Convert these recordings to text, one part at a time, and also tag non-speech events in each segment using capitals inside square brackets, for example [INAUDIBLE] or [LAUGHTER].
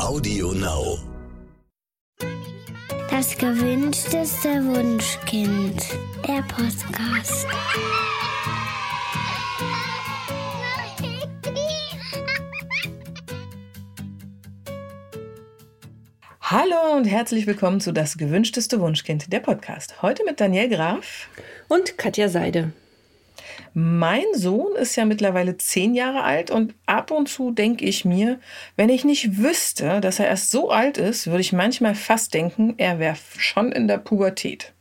Audio Now. Das gewünschteste Wunschkind. Der Podcast. Hallo und herzlich willkommen zu Das gewünschteste Wunschkind, der Podcast. Heute mit Daniel Graf und Katja Seide. Mein Sohn ist ja mittlerweile zehn Jahre alt und ab und zu denke ich mir, wenn ich nicht wüsste, dass er erst so alt ist, würde ich manchmal fast denken, er wäre schon in der Pubertät.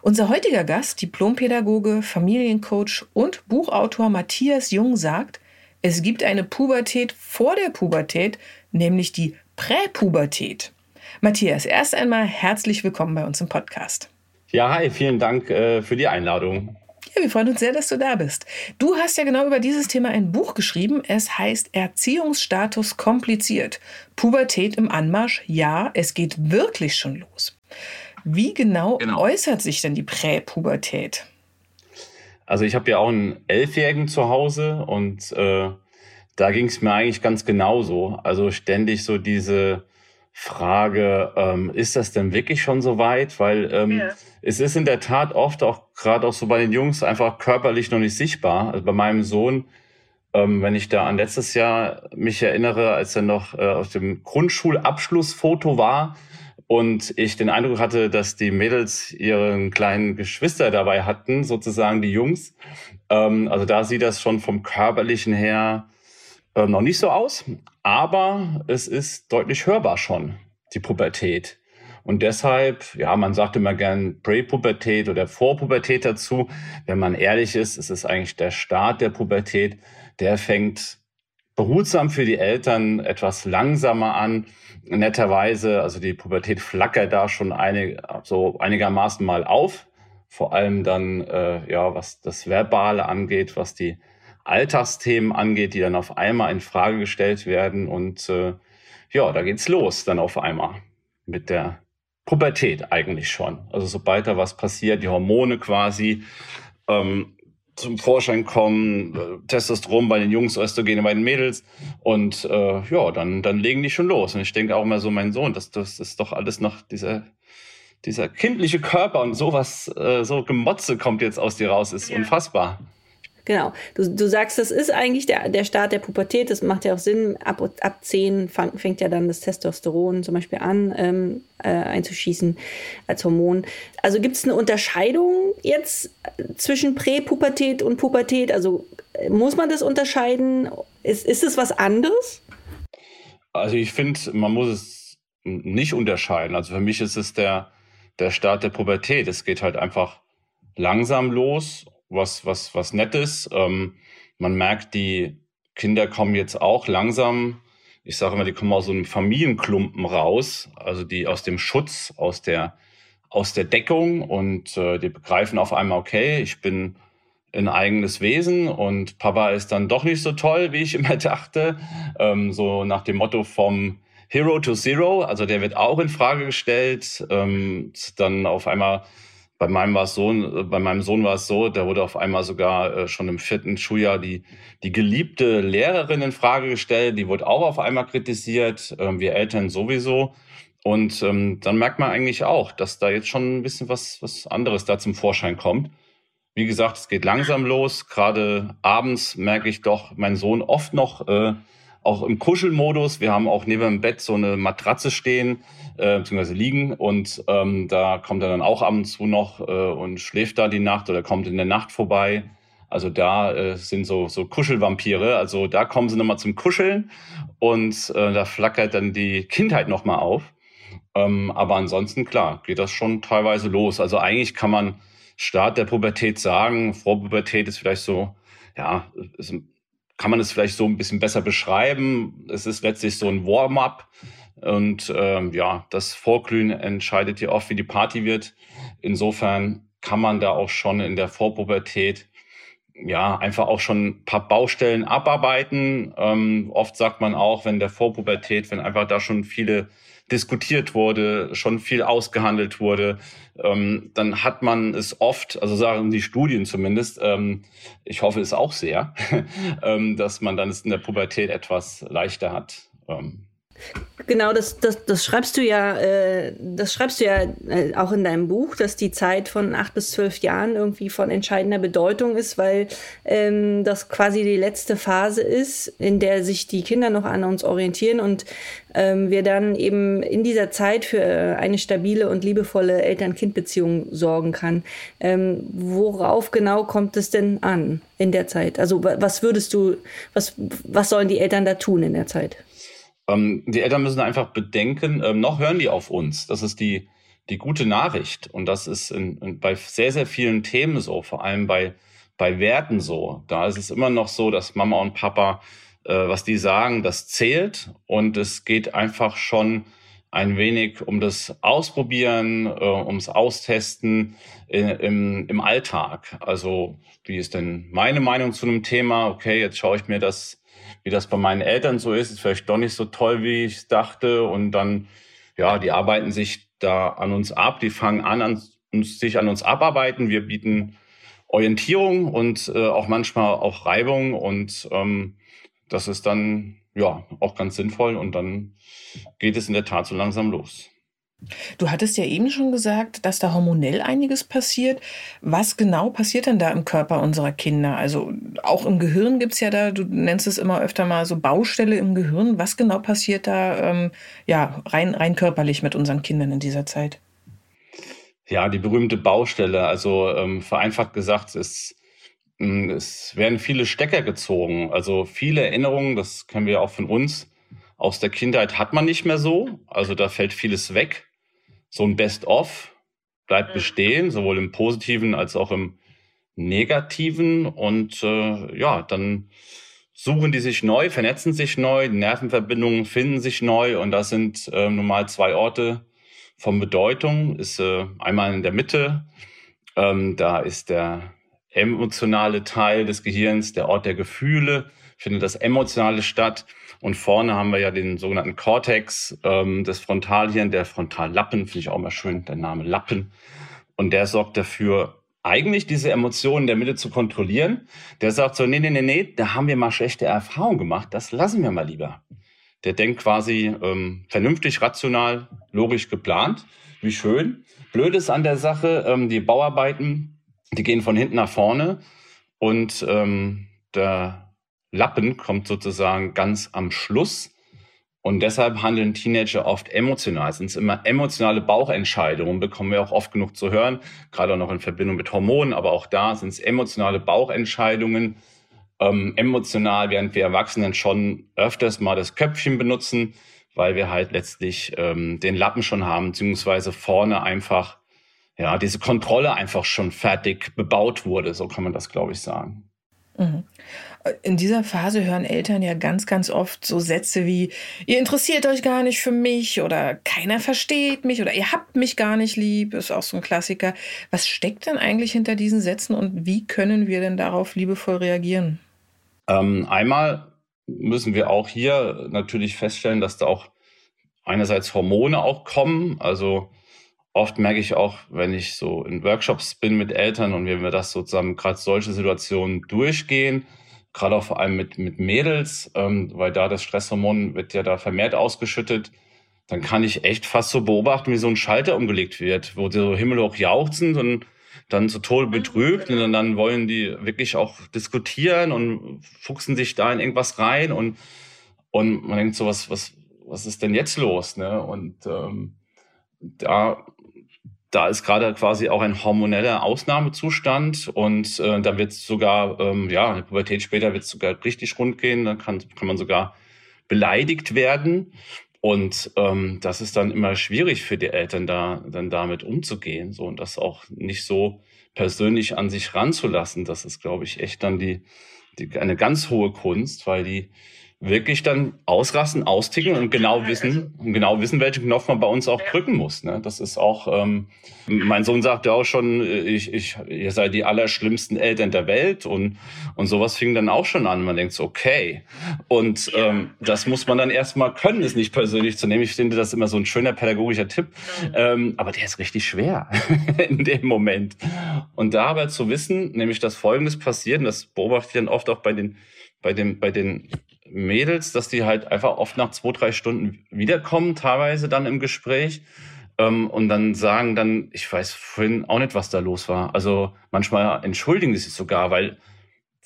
Unser heutiger Gast, Diplompädagoge, Familiencoach und Buchautor Matthias Jung sagt, es gibt eine Pubertät vor der Pubertät, nämlich die Präpubertät. Matthias, erst einmal herzlich willkommen bei uns im Podcast. Ja, hi, vielen Dank äh, für die Einladung. Ja, wir freuen uns sehr, dass du da bist. Du hast ja genau über dieses Thema ein Buch geschrieben. Es heißt Erziehungsstatus kompliziert. Pubertät im Anmarsch. Ja, es geht wirklich schon los. Wie genau, genau. äußert sich denn die Präpubertät? Also ich habe ja auch einen Elfjährigen zu Hause und äh, da ging es mir eigentlich ganz genauso. Also ständig so diese Frage, ähm, ist das denn wirklich schon so weit? Weil ähm, ja. Es ist in der Tat oft auch gerade auch so bei den Jungs einfach körperlich noch nicht sichtbar. Also bei meinem Sohn, ähm, wenn ich da an letztes Jahr mich erinnere, als er noch äh, auf dem Grundschulabschlussfoto war und ich den Eindruck hatte, dass die Mädels ihren kleinen Geschwister dabei hatten, sozusagen die Jungs. Ähm, also da sieht das schon vom körperlichen her äh, noch nicht so aus, aber es ist deutlich hörbar schon, die Pubertät. Und deshalb, ja, man sagt immer gern Präpubertät oder Vorpubertät dazu. Wenn man ehrlich ist, ist es eigentlich der Start der Pubertät. Der fängt behutsam für die Eltern etwas langsamer an. Netterweise, also die Pubertät flackert da schon einig, so einigermaßen mal auf. Vor allem dann, äh, ja, was das Verbale angeht, was die Alltagsthemen angeht, die dann auf einmal in Frage gestellt werden. Und äh, ja, da geht's los dann auf einmal mit der Pubertät eigentlich schon. Also sobald da was passiert, die Hormone quasi ähm, zum Vorschein kommen, äh, Testosteron bei den Jungs, Östrogene bei den Mädels und äh, ja, dann, dann legen die schon los. Und ich denke auch immer so, mein Sohn, das, das ist doch alles noch dieser, dieser kindliche Körper und sowas, äh, so Gemotze kommt jetzt aus dir raus, ist ja. unfassbar. Genau. Du, du sagst, das ist eigentlich der, der Start der Pubertät. Das macht ja auch Sinn. Ab, ab 10 fang, fängt ja dann das Testosteron zum Beispiel an ähm, äh, einzuschießen als Hormon. Also gibt es eine Unterscheidung jetzt zwischen Präpubertät und Pubertät? Also äh, muss man das unterscheiden? Ist, ist es was anderes? Also ich finde, man muss es nicht unterscheiden. Also für mich ist es der, der Start der Pubertät. Es geht halt einfach langsam los was, was, was Nettes. Ähm, man merkt, die Kinder kommen jetzt auch langsam, ich sage immer, die kommen aus so einem Familienklumpen raus, also die aus dem Schutz, aus der, aus der Deckung und äh, die begreifen auf einmal, okay, ich bin ein eigenes Wesen und Papa ist dann doch nicht so toll, wie ich immer [LAUGHS] dachte. Ähm, so nach dem Motto vom Hero to Zero, also der wird auch in Frage gestellt. Ähm, dann auf einmal bei meinem, war es so, bei meinem Sohn war es so, da wurde auf einmal sogar äh, schon im vierten Schuljahr die, die geliebte Lehrerin in Frage gestellt. Die wurde auch auf einmal kritisiert, äh, wir Eltern sowieso. Und ähm, dann merkt man eigentlich auch, dass da jetzt schon ein bisschen was, was anderes da zum Vorschein kommt. Wie gesagt, es geht langsam los. Gerade abends merke ich doch, mein Sohn oft noch äh, auch im Kuschelmodus. Wir haben auch neben dem Bett so eine Matratze stehen, äh, beziehungsweise liegen und ähm, da kommt er dann auch ab und zu noch äh, und schläft da die Nacht oder kommt in der Nacht vorbei. Also da äh, sind so, so Kuschelvampire. Also da kommen sie nochmal zum Kuscheln und äh, da flackert dann die Kindheit nochmal auf. Ähm, aber ansonsten, klar, geht das schon teilweise los. Also eigentlich kann man Start der Pubertät sagen. Vorpubertät ist vielleicht so, ja, ist kann man es vielleicht so ein bisschen besser beschreiben. Es ist letztlich so ein Warm-up. Und ähm, ja, das Vorglühen entscheidet ja oft, wie die Party wird. Insofern kann man da auch schon in der Vorpubertät ja einfach auch schon ein paar Baustellen abarbeiten. Ähm, oft sagt man auch, wenn der Vorpubertät, wenn einfach da schon viele diskutiert wurde, schon viel ausgehandelt wurde, ähm, dann hat man es oft, also sagen die Studien zumindest, ähm, ich hoffe es auch sehr, [LAUGHS] ähm, dass man dann es in der Pubertät etwas leichter hat. Ähm, Genau, das, das, das schreibst du ja, äh, das schreibst du ja äh, auch in deinem Buch, dass die Zeit von acht bis zwölf Jahren irgendwie von entscheidender Bedeutung ist, weil ähm, das quasi die letzte Phase ist, in der sich die Kinder noch an uns orientieren und ähm, wir dann eben in dieser Zeit für äh, eine stabile und liebevolle Eltern-Kind-Beziehung sorgen kann. Ähm, worauf genau kommt es denn an in der Zeit? Also was würdest du, was, was sollen die Eltern da tun in der Zeit? Ähm, die Eltern müssen einfach bedenken, ähm, noch hören die auf uns. Das ist die, die gute Nachricht. Und das ist in, in, bei sehr, sehr vielen Themen so, vor allem bei, bei Werten so. Da ist es immer noch so, dass Mama und Papa, äh, was die sagen, das zählt. Und es geht einfach schon ein wenig um das Ausprobieren, äh, ums Austesten in, im, im Alltag. Also, wie ist denn meine Meinung zu einem Thema? Okay, jetzt schaue ich mir das wie das bei meinen Eltern so ist, ist vielleicht doch nicht so toll, wie ich dachte. Und dann, ja, die arbeiten sich da an uns ab, die fangen an, an sich an uns abarbeiten. Wir bieten Orientierung und äh, auch manchmal auch Reibung und ähm, das ist dann ja auch ganz sinnvoll und dann geht es in der Tat so langsam los. Du hattest ja eben schon gesagt, dass da hormonell einiges passiert. Was genau passiert denn da im Körper unserer Kinder? Also auch im Gehirn gibt es ja da, du nennst es immer öfter mal so Baustelle im Gehirn. Was genau passiert da ähm, ja, rein, rein körperlich mit unseren Kindern in dieser Zeit? Ja, die berühmte Baustelle. Also ähm, vereinfacht gesagt, es, hm, es werden viele Stecker gezogen. Also viele Erinnerungen, das kennen wir auch von uns, aus der Kindheit hat man nicht mehr so. Also da fällt vieles weg so ein Best-of bleibt bestehen, sowohl im Positiven als auch im Negativen. Und äh, ja, dann suchen die sich neu, vernetzen sich neu, Nervenverbindungen finden sich neu. Und das sind äh, nun mal zwei Orte von Bedeutung. Ist äh, einmal in der Mitte, ähm, da ist der emotionale Teil des Gehirns, der Ort der Gefühle, findet das Emotionale statt. Und vorne haben wir ja den sogenannten Cortex ähm, des Frontalhirn, der Frontallappen, finde ich auch mal schön, der Name Lappen. Und der sorgt dafür, eigentlich diese Emotionen der Mitte zu kontrollieren. Der sagt so, nee, nee, nee, nee, da haben wir mal schlechte Erfahrungen gemacht, das lassen wir mal lieber. Der denkt quasi ähm, vernünftig, rational, logisch geplant. Wie schön. Blöd ist an der Sache, ähm, die Bauarbeiten, die gehen von hinten nach vorne und ähm, der Lappen kommt sozusagen ganz am Schluss. Und deshalb handeln Teenager oft emotional. Es sind immer emotionale Bauchentscheidungen, bekommen wir auch oft genug zu hören, gerade auch noch in Verbindung mit Hormonen, aber auch da sind es emotionale Bauchentscheidungen. Ähm, emotional, während wir Erwachsenen schon öfters mal das Köpfchen benutzen, weil wir halt letztlich ähm, den Lappen schon haben, beziehungsweise vorne einfach, ja, diese Kontrolle einfach schon fertig bebaut wurde. So kann man das, glaube ich, sagen. Mhm. In dieser Phase hören Eltern ja ganz, ganz oft so Sätze wie, ihr interessiert euch gar nicht für mich oder keiner versteht mich oder ihr habt mich gar nicht lieb, ist auch so ein Klassiker. Was steckt denn eigentlich hinter diesen Sätzen und wie können wir denn darauf liebevoll reagieren? Ähm, einmal müssen wir auch hier natürlich feststellen, dass da auch einerseits Hormone auch kommen. Also oft merke ich auch, wenn ich so in Workshops bin mit Eltern und wenn wir das so zusammen gerade solche Situationen durchgehen, gerade auch vor allem mit, mit Mädels, ähm, weil da das Stresshormon wird ja da vermehrt ausgeschüttet, dann kann ich echt fast so beobachten, wie so ein Schalter umgelegt wird, wo die so himmelhoch jauchzen und dann so toll betrübt und dann wollen die wirklich auch diskutieren und fuchsen sich da in irgendwas rein und, und man denkt so, was, was, was ist denn jetzt los? Ne? Und ähm, da da ist gerade quasi auch ein hormoneller Ausnahmezustand und äh, da wird es sogar, ähm, ja, in der Pubertät später wird es sogar richtig rund gehen, dann kann, kann man sogar beleidigt werden. Und ähm, das ist dann immer schwierig für die Eltern, da dann damit umzugehen. So und das auch nicht so persönlich an sich ranzulassen. Das ist, glaube ich, echt dann die, die eine ganz hohe Kunst, weil die wirklich dann ausrasten, austicken und genau wissen, und genau wissen, welchen Knopf man bei uns auch drücken muss. Ne? Das ist auch, ähm, mein Sohn sagte auch schon, ich, ich, ihr seid die allerschlimmsten Eltern der Welt und, und sowas fing dann auch schon an. Man denkt so, okay. Und ähm, das muss man dann erstmal können, es nicht persönlich zu nehmen. Ich finde das immer so ein schöner pädagogischer Tipp. Ähm, aber der ist richtig schwer [LAUGHS] in dem Moment. Und da aber zu wissen, nämlich dass Folgendes passiert, und das beobachte ich dann oft auch bei den, bei den, bei den Mädels, dass die halt einfach oft nach zwei, drei Stunden wiederkommen, teilweise dann im Gespräch. Ähm, und dann sagen dann, ich weiß vorhin auch nicht, was da los war. Also manchmal entschuldigen sie sich sogar, weil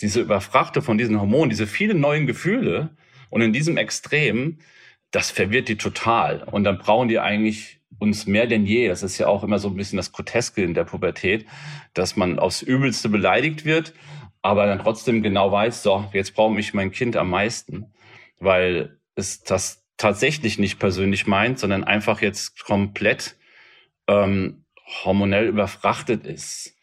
diese Überfrachte von diesen Hormonen, diese vielen neuen Gefühle und in diesem Extrem, das verwirrt die total. Und dann brauchen die eigentlich uns mehr denn je. Das ist ja auch immer so ein bisschen das Groteske in der Pubertät, dass man aufs Übelste beleidigt wird, aber dann trotzdem genau weiß, so, jetzt brauche mich mein Kind am meisten, weil es das tatsächlich nicht persönlich meint, sondern einfach jetzt komplett ähm, hormonell überfrachtet ist.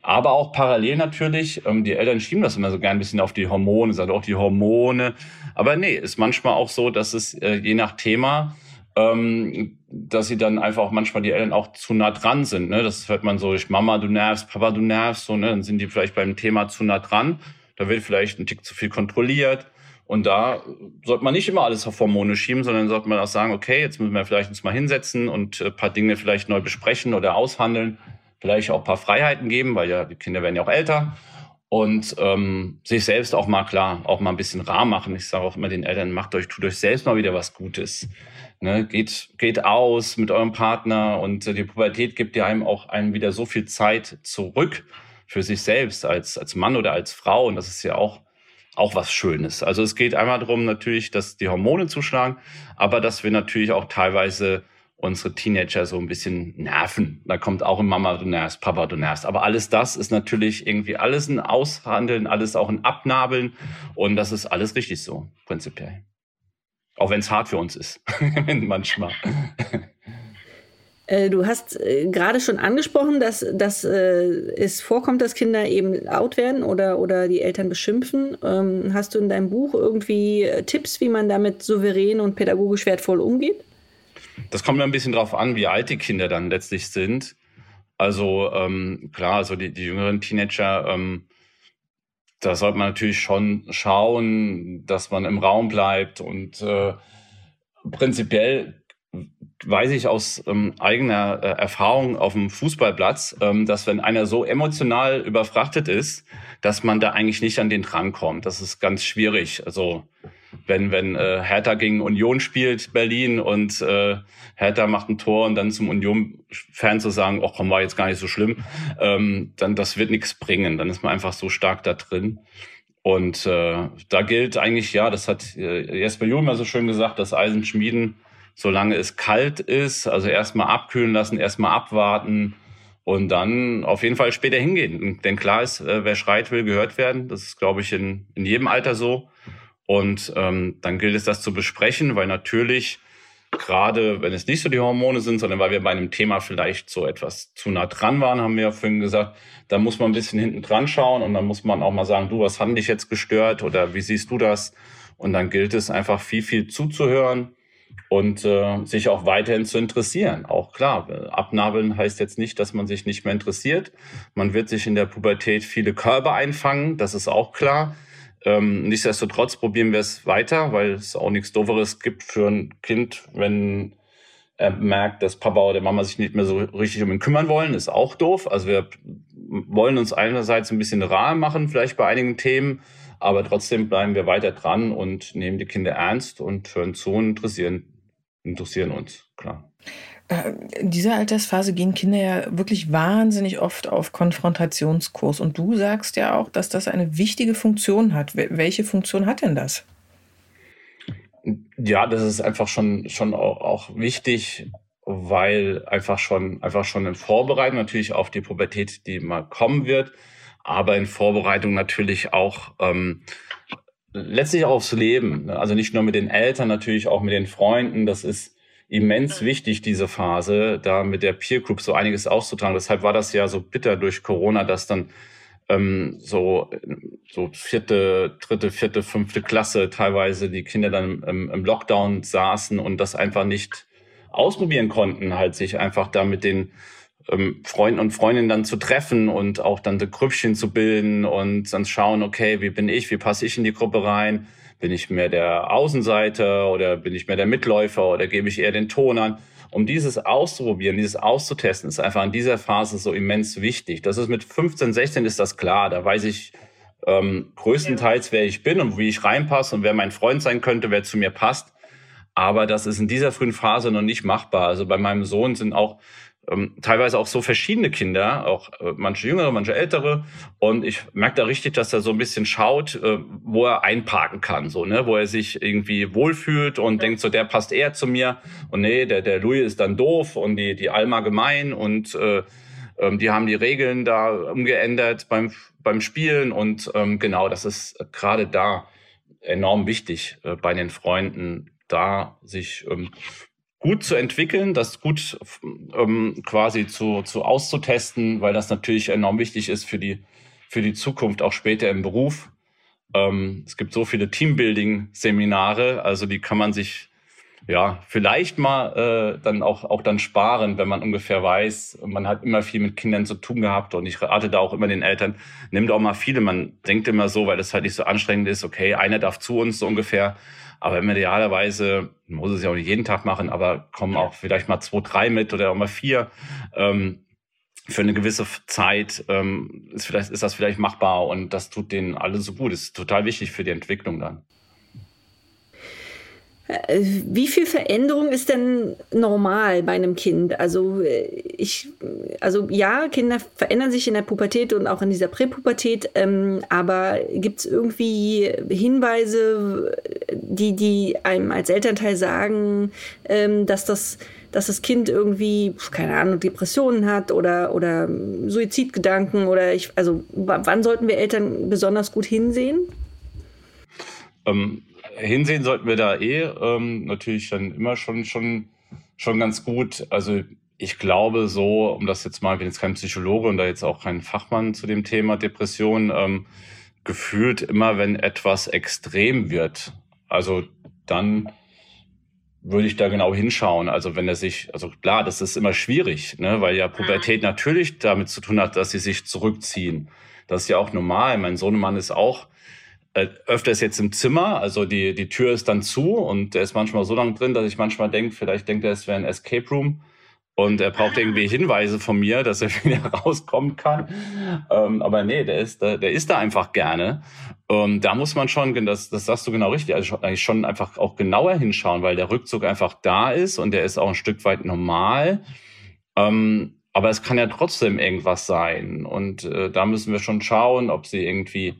Aber auch parallel natürlich, ähm, die Eltern schieben das immer so gern ein bisschen auf die Hormone, sagen auch die Hormone. Aber nee, ist manchmal auch so, dass es äh, je nach Thema, ähm, dass sie dann einfach auch manchmal die Eltern auch zu nah dran sind. Ne? Das hört man so, ich Mama, du nervst, Papa, du nervst, so, ne? dann sind die vielleicht beim Thema zu nah dran. Da wird vielleicht ein Tick zu viel kontrolliert. Und da sollte man nicht immer alles auf Hormone schieben, sondern sollte man auch sagen, okay, jetzt müssen wir vielleicht uns mal hinsetzen und ein äh, paar Dinge vielleicht neu besprechen oder aushandeln vielleicht auch ein paar Freiheiten geben, weil ja die Kinder werden ja auch älter und ähm, sich selbst auch mal klar, auch mal ein bisschen rar machen. Ich sage auch immer den Eltern, macht euch, tut euch selbst mal wieder was Gutes. Ne? Geht, geht aus mit eurem Partner und äh, die Pubertät gibt ja einem auch einem wieder so viel Zeit zurück für sich selbst als, als Mann oder als Frau und das ist ja auch auch was Schönes. Also es geht einmal darum natürlich, dass die Hormone zuschlagen, aber dass wir natürlich auch teilweise unsere Teenager so ein bisschen nerven. Da kommt auch ein Mama, du nervst, Papa, du nervst. Aber alles das ist natürlich irgendwie alles ein Aushandeln, alles auch ein Abnabeln. Und das ist alles richtig so, prinzipiell. Auch wenn es hart für uns ist, [LAUGHS] manchmal. Äh, du hast äh, gerade schon angesprochen, dass, dass äh, es vorkommt, dass Kinder eben laut werden oder, oder die Eltern beschimpfen. Ähm, hast du in deinem Buch irgendwie Tipps, wie man damit souverän und pädagogisch wertvoll umgeht? Das kommt mir ein bisschen drauf an, wie alt die Kinder dann letztlich sind. Also ähm, klar, also die, die jüngeren Teenager, ähm, da sollte man natürlich schon schauen, dass man im Raum bleibt und äh, prinzipiell weiß ich aus ähm, eigener äh, Erfahrung auf dem Fußballplatz, ähm, dass wenn einer so emotional überfrachtet ist, dass man da eigentlich nicht an den drankommt. Das ist ganz schwierig. Also wenn, wenn äh, Hertha gegen Union spielt, Berlin, und äh, Hertha macht ein Tor und dann zum Union-Fan zu sagen, ach komm, war jetzt gar nicht so schlimm, ähm, dann das wird nichts bringen. Dann ist man einfach so stark da drin. Und äh, da gilt eigentlich, ja, das hat äh, Jesper Juhl so schön gesagt, das Eisen schmieden, solange es kalt ist, also erstmal abkühlen lassen, erstmal abwarten und dann auf jeden Fall später hingehen. Denn klar ist, äh, wer schreit, will gehört werden. Das ist, glaube ich, in, in jedem Alter so. Und ähm, dann gilt es, das zu besprechen, weil natürlich, gerade wenn es nicht so die Hormone sind, sondern weil wir bei einem Thema vielleicht so etwas zu nah dran waren, haben wir ja vorhin gesagt, da muss man ein bisschen hinten dran schauen und dann muss man auch mal sagen, du, was hat dich jetzt gestört oder wie siehst du das? Und dann gilt es einfach viel, viel zuzuhören und äh, sich auch weiterhin zu interessieren. Auch klar, abnabeln heißt jetzt nicht, dass man sich nicht mehr interessiert. Man wird sich in der Pubertät viele Körbe einfangen, das ist auch klar. Ähm, nichtsdestotrotz probieren wir es weiter, weil es auch nichts Dooferes gibt für ein Kind, wenn er merkt, dass Papa oder Mama sich nicht mehr so richtig um ihn kümmern wollen, ist auch doof. Also wir wollen uns einerseits ein bisschen rar machen, vielleicht bei einigen Themen, aber trotzdem bleiben wir weiter dran und nehmen die Kinder ernst und hören zu und interessieren, interessieren uns, klar. Äh, in dieser Altersphase gehen Kinder ja wirklich wahnsinnig oft auf Konfrontationskurs. Und du sagst ja auch, dass das eine wichtige Funktion hat. Welche Funktion hat denn das? Ja, das ist einfach schon, schon auch, auch wichtig, weil einfach schon, einfach schon in Vorbereitung natürlich auf die Pubertät, die mal kommen wird, aber in Vorbereitung natürlich auch ähm, letztlich aufs Leben. Also nicht nur mit den Eltern, natürlich auch mit den Freunden. Das ist immens wichtig, diese Phase, da mit der Peer Group so einiges auszutragen. Deshalb war das ja so bitter durch Corona, dass dann ähm, so, so vierte, dritte, vierte, fünfte Klasse teilweise die Kinder dann im, im Lockdown saßen und das einfach nicht ausprobieren konnten, halt sich einfach da mit den ähm, Freunden und Freundinnen dann zu treffen und auch dann die Grüppchen zu bilden und dann schauen, okay, wie bin ich, wie passe ich in die Gruppe rein, bin ich mehr der Außenseiter oder bin ich mehr der Mitläufer oder gebe ich eher den Ton an? Um dieses auszuprobieren, dieses auszutesten, ist einfach in dieser Phase so immens wichtig. Das ist mit 15, 16 ist das klar. Da weiß ich, ähm, größtenteils, wer ich bin und wie ich reinpasse und wer mein Freund sein könnte, wer zu mir passt. Aber das ist in dieser frühen Phase noch nicht machbar. Also bei meinem Sohn sind auch ähm, teilweise auch so verschiedene Kinder, auch äh, manche jüngere, manche ältere. Und ich merke da richtig, dass er so ein bisschen schaut, äh, wo er einparken kann, so, ne, wo er sich irgendwie wohlfühlt und denkt, so, der passt eher zu mir. Und nee, der, der Louis ist dann doof und die, die Alma gemein und äh, ähm, die haben die Regeln da umgeändert beim, beim Spielen. Und ähm, genau, das ist gerade da enorm wichtig äh, bei den Freunden, da sich ähm, gut zu entwickeln, das gut ähm, quasi zu, zu auszutesten, weil das natürlich enorm wichtig ist für die, für die Zukunft, auch später im Beruf. Ähm, es gibt so viele Teambuilding-Seminare, also die kann man sich ja vielleicht mal äh, dann auch, auch dann sparen, wenn man ungefähr weiß, man hat immer viel mit Kindern zu tun gehabt und ich rate da auch immer den Eltern, nimmt auch mal viele. Man denkt immer so, weil das halt nicht so anstrengend ist, okay, einer darf zu uns so ungefähr aber idealerweise, muss es ja auch nicht jeden Tag machen, aber kommen auch vielleicht mal zwei, drei mit oder auch mal vier. Ähm, für eine gewisse Zeit ähm, ist, vielleicht, ist das vielleicht machbar und das tut denen alle so gut. Das ist total wichtig für die Entwicklung dann. Äh, wie viel Veränderung ist denn normal bei einem Kind? Also äh, ich, also ja, Kinder verändern sich in der Pubertät und auch in dieser Präpubertät, ähm, aber gibt es irgendwie Hinweise, die, die einem als Elternteil sagen, ähm, dass das dass das Kind irgendwie, keine Ahnung, Depressionen hat oder, oder Suizidgedanken oder ich, also wann sollten wir Eltern besonders gut hinsehen? Ähm, hinsehen sollten wir da eh ähm, natürlich dann immer schon, schon, schon ganz gut. Also ich glaube so, um das jetzt mal, ich bin jetzt kein Psychologe und da jetzt auch kein Fachmann zu dem Thema Depression, ähm, gefühlt immer, wenn etwas extrem wird, also dann würde ich da genau hinschauen. Also wenn er sich, also klar, das ist immer schwierig, ne, weil ja Pubertät natürlich damit zu tun hat, dass sie sich zurückziehen. Das ist ja auch normal. Mein Sohnemann ist auch öfters jetzt im Zimmer, also die, die Tür ist dann zu und der ist manchmal so lang drin, dass ich manchmal denke, vielleicht denkt er, es wäre ein Escape Room und er braucht irgendwie Hinweise von mir, dass er [LAUGHS] wieder rauskommen kann. Ähm, aber nee, der ist, der, der ist da einfach gerne. Ähm, da muss man schon, das, das sagst du genau richtig, also eigentlich schon einfach auch genauer hinschauen, weil der Rückzug einfach da ist und der ist auch ein Stück weit normal. Ähm, aber es kann ja trotzdem irgendwas sein. Und äh, da müssen wir schon schauen, ob sie irgendwie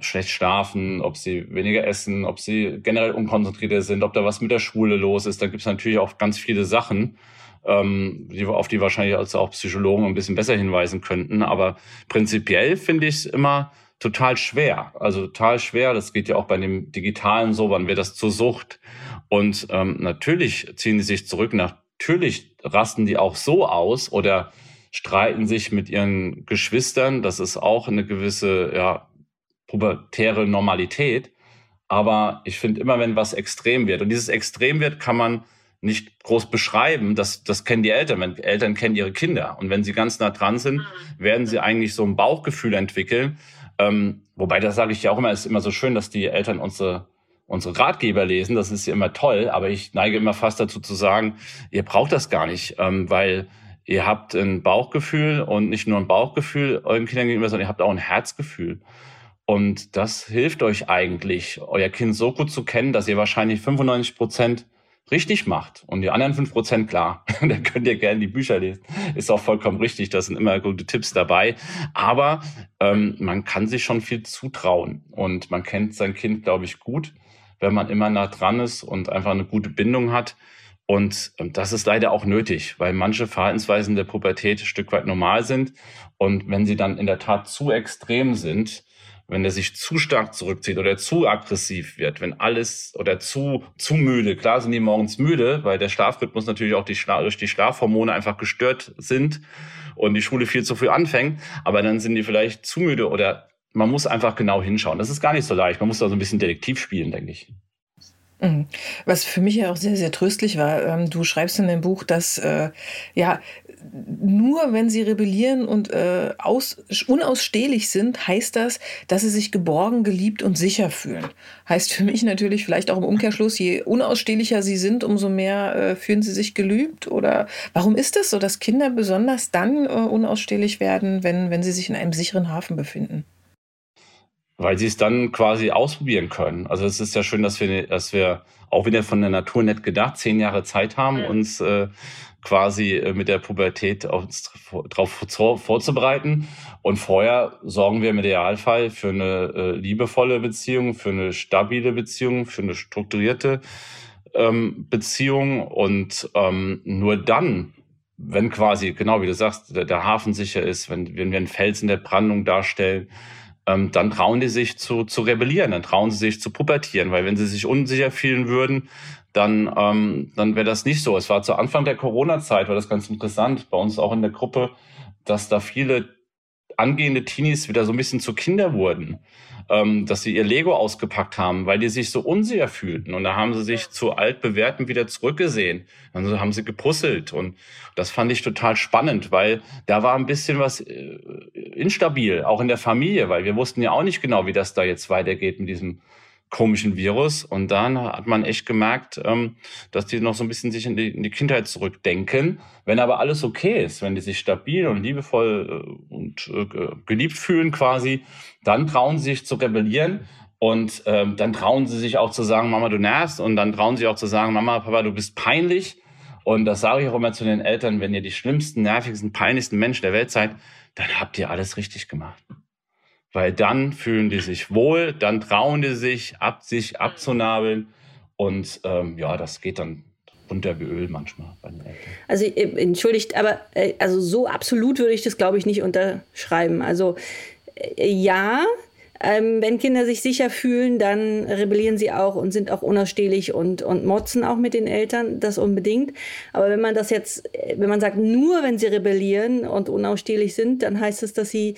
schlecht schlafen, ob sie weniger essen, ob sie generell unkonzentrierter sind, ob da was mit der Schule los ist. Da gibt es natürlich auch ganz viele Sachen, ähm, die, auf die wahrscheinlich also auch Psychologen ein bisschen besser hinweisen könnten. Aber prinzipiell finde ich es immer total schwer. Also total schwer. Das geht ja auch bei dem Digitalen so, wann wird das zur Sucht. Und ähm, natürlich ziehen die sich zurück. Natürlich rasten die auch so aus oder streiten sich mit ihren Geschwistern. Das ist auch eine gewisse ja, pubertäre Normalität. Aber ich finde immer, wenn was extrem wird, und dieses extrem wird, kann man nicht groß beschreiben. Das, das kennen die Eltern. Wenn Eltern kennen ihre Kinder. Und wenn sie ganz nah dran sind, mhm. werden sie eigentlich so ein Bauchgefühl entwickeln. Ähm, wobei, das sage ich ja auch immer, ist immer so schön, dass die Eltern unsere, unsere Ratgeber lesen. Das ist ja immer toll. Aber ich neige immer fast dazu zu sagen, ihr braucht das gar nicht, ähm, weil ihr habt ein Bauchgefühl und nicht nur ein Bauchgefühl euren Kindern gegenüber, sondern ihr habt auch ein Herzgefühl. Und das hilft euch eigentlich, euer Kind so gut zu kennen, dass ihr wahrscheinlich 95 Prozent richtig macht. Und die anderen 5 Prozent, klar, [LAUGHS] da könnt ihr gerne die Bücher lesen. Ist auch vollkommen richtig, da sind immer gute Tipps dabei. Aber ähm, man kann sich schon viel zutrauen. Und man kennt sein Kind, glaube ich, gut, wenn man immer nah dran ist und einfach eine gute Bindung hat. Und ähm, das ist leider auch nötig, weil manche Verhaltensweisen der Pubertät ein Stück weit normal sind. Und wenn sie dann in der Tat zu extrem sind, wenn er sich zu stark zurückzieht oder zu aggressiv wird, wenn alles oder zu, zu müde, klar sind die morgens müde, weil der Schlafrhythmus natürlich auch die Schla durch die Schlafhormone einfach gestört sind und die Schule viel zu früh anfängt, aber dann sind die vielleicht zu müde oder man muss einfach genau hinschauen. Das ist gar nicht so leicht. Man muss da so ein bisschen Detektiv spielen, denke ich. Mhm. Was für mich ja auch sehr, sehr tröstlich war, ähm, du schreibst in deinem Buch, dass äh, ja nur wenn sie rebellieren und äh, aus, unausstehlich sind, heißt das, dass sie sich geborgen, geliebt und sicher fühlen. Heißt für mich natürlich vielleicht auch im Umkehrschluss, je unausstehlicher sie sind, umso mehr äh, fühlen sie sich geliebt. Oder warum ist es das so, dass Kinder besonders dann äh, unausstehlich werden, wenn, wenn sie sich in einem sicheren Hafen befinden? Weil sie es dann quasi ausprobieren können. Also es ist ja schön, dass wir, dass wir auch wieder von der Natur nett gedacht, zehn Jahre Zeit haben, uns äh, quasi äh, mit der Pubertät darauf vorzubereiten. Und vorher sorgen wir im Idealfall für eine äh, liebevolle Beziehung, für eine stabile Beziehung, für eine strukturierte ähm, Beziehung. Und ähm, nur dann, wenn quasi, genau wie du sagst, der, der Hafen sicher ist, wenn, wenn wir einen Fels in der Brandung darstellen, ähm, dann trauen die sich zu, zu rebellieren, dann trauen sie sich zu pubertieren, weil wenn sie sich unsicher fühlen würden, dann, ähm, dann wäre das nicht so. Es war zu Anfang der Corona-Zeit, war das ganz interessant, bei uns auch in der Gruppe, dass da viele angehende Teenies wieder so ein bisschen zu Kinder wurden, ähm, dass sie ihr Lego ausgepackt haben, weil die sich so unsicher fühlten. Und da haben sie sich zu altbewährten wieder zurückgesehen. Dann haben sie gepuzzelt. Und das fand ich total spannend, weil da war ein bisschen was äh, instabil, auch in der Familie, weil wir wussten ja auch nicht genau, wie das da jetzt weitergeht mit diesem komischen Virus. Und dann hat man echt gemerkt, ähm, dass die noch so ein bisschen sich in die, in die Kindheit zurückdenken. Wenn aber alles okay ist, wenn die sich stabil und liebevoll äh, und äh, geliebt fühlen quasi, dann trauen sie sich zu rebellieren. Und ähm, dann trauen sie sich auch zu sagen, Mama, du nervst. Und dann trauen sie auch zu sagen, Mama, Papa, du bist peinlich. Und das sage ich auch immer zu den Eltern, wenn ihr die schlimmsten, nervigsten, peinlichsten Menschen der Welt seid, dann habt ihr alles richtig gemacht weil dann fühlen die sich wohl, dann trauen die sich, ab, sich abzunabeln und ähm, ja, das geht dann runter wie Öl manchmal bei den Eltern. Also äh, entschuldigt, aber äh, also so absolut würde ich das glaube ich nicht unterschreiben. Also äh, ja, ähm, wenn Kinder sich sicher fühlen, dann rebellieren sie auch und sind auch unausstehlich und, und motzen auch mit den Eltern, das unbedingt. Aber wenn man das jetzt, wenn man sagt, nur wenn sie rebellieren und unausstehlich sind, dann heißt es, dass sie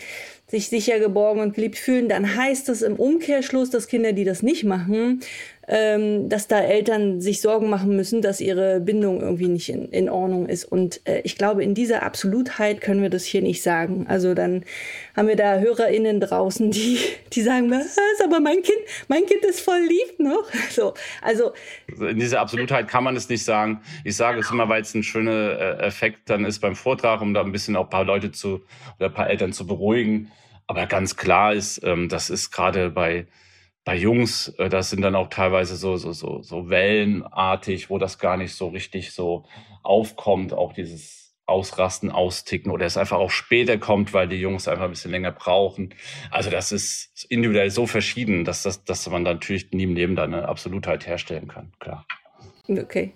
sich sicher geborgen und geliebt fühlen, dann heißt das im Umkehrschluss, dass Kinder, die das nicht machen, ähm, dass da Eltern sich Sorgen machen müssen, dass ihre Bindung irgendwie nicht in, in Ordnung ist. Und äh, ich glaube, in dieser Absolutheit können wir das hier nicht sagen. Also dann haben wir da HörerInnen draußen, die, die sagen, was, aber mein Kind, mein Kind ist voll lieb noch. [LAUGHS] So, also in dieser Absolutheit kann man es nicht sagen. Ich sage es immer, weil es ein schöner äh, Effekt dann ist beim Vortrag, um da ein bisschen auch ein paar Leute zu oder ein paar Eltern zu beruhigen aber ganz klar ist, ähm, das ist gerade bei, bei Jungs, äh, das sind dann auch teilweise so, so, so, so wellenartig, wo das gar nicht so richtig so aufkommt, auch dieses Ausrasten, Austicken oder es einfach auch später kommt, weil die Jungs einfach ein bisschen länger brauchen. Also das ist individuell so verschieden, dass, das, dass man natürlich nie im Leben da eine Absolutheit herstellen kann, klar. Okay.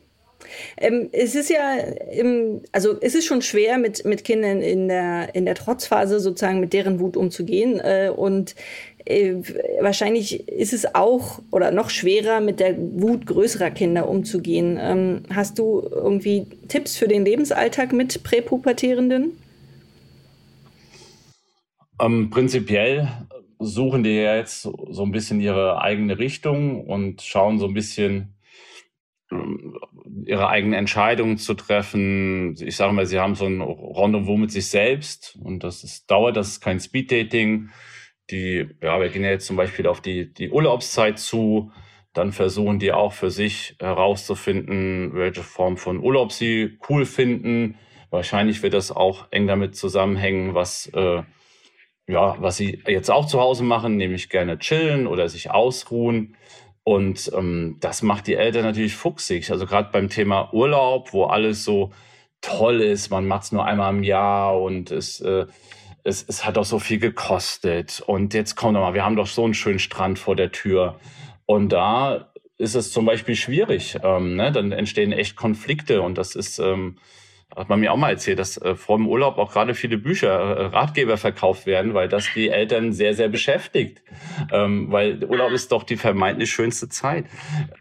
Ähm, es ist ja, im, also es ist schon schwer, mit, mit Kindern in der, in der Trotzphase sozusagen mit deren Wut umzugehen. Äh, und äh, wahrscheinlich ist es auch oder noch schwerer, mit der Wut größerer Kinder umzugehen. Ähm, hast du irgendwie Tipps für den Lebensalltag mit Präpubertierenden? Ähm, prinzipiell suchen die jetzt so ein bisschen ihre eigene Richtung und schauen so ein bisschen, ihre eigenen Entscheidungen zu treffen. Ich sage mal, sie haben so ein Rendezvous mit sich selbst und das ist, dauert, das ist kein Speeddating. Die, ja, wir gehen ja jetzt zum Beispiel auf die, die Urlaubszeit zu. Dann versuchen die auch für sich herauszufinden, welche Form von Urlaub sie cool finden. Wahrscheinlich wird das auch eng damit zusammenhängen, was, äh, ja, was sie jetzt auch zu Hause machen, nämlich gerne chillen oder sich ausruhen. Und ähm, das macht die Eltern natürlich fuchsig. Also gerade beim Thema Urlaub, wo alles so toll ist, man macht es nur einmal im Jahr und es, äh, es, es hat auch so viel gekostet. Und jetzt komm doch mal, wir haben doch so einen schönen Strand vor der Tür. Und da ist es zum Beispiel schwierig. Ähm, ne? Dann entstehen echt Konflikte und das ist ähm, hat man mir auch mal erzählt, dass äh, vor dem Urlaub auch gerade viele Bücher, äh, Ratgeber verkauft werden, weil das die Eltern sehr, sehr beschäftigt. Ähm, weil Urlaub ist doch die vermeintlich schönste Zeit.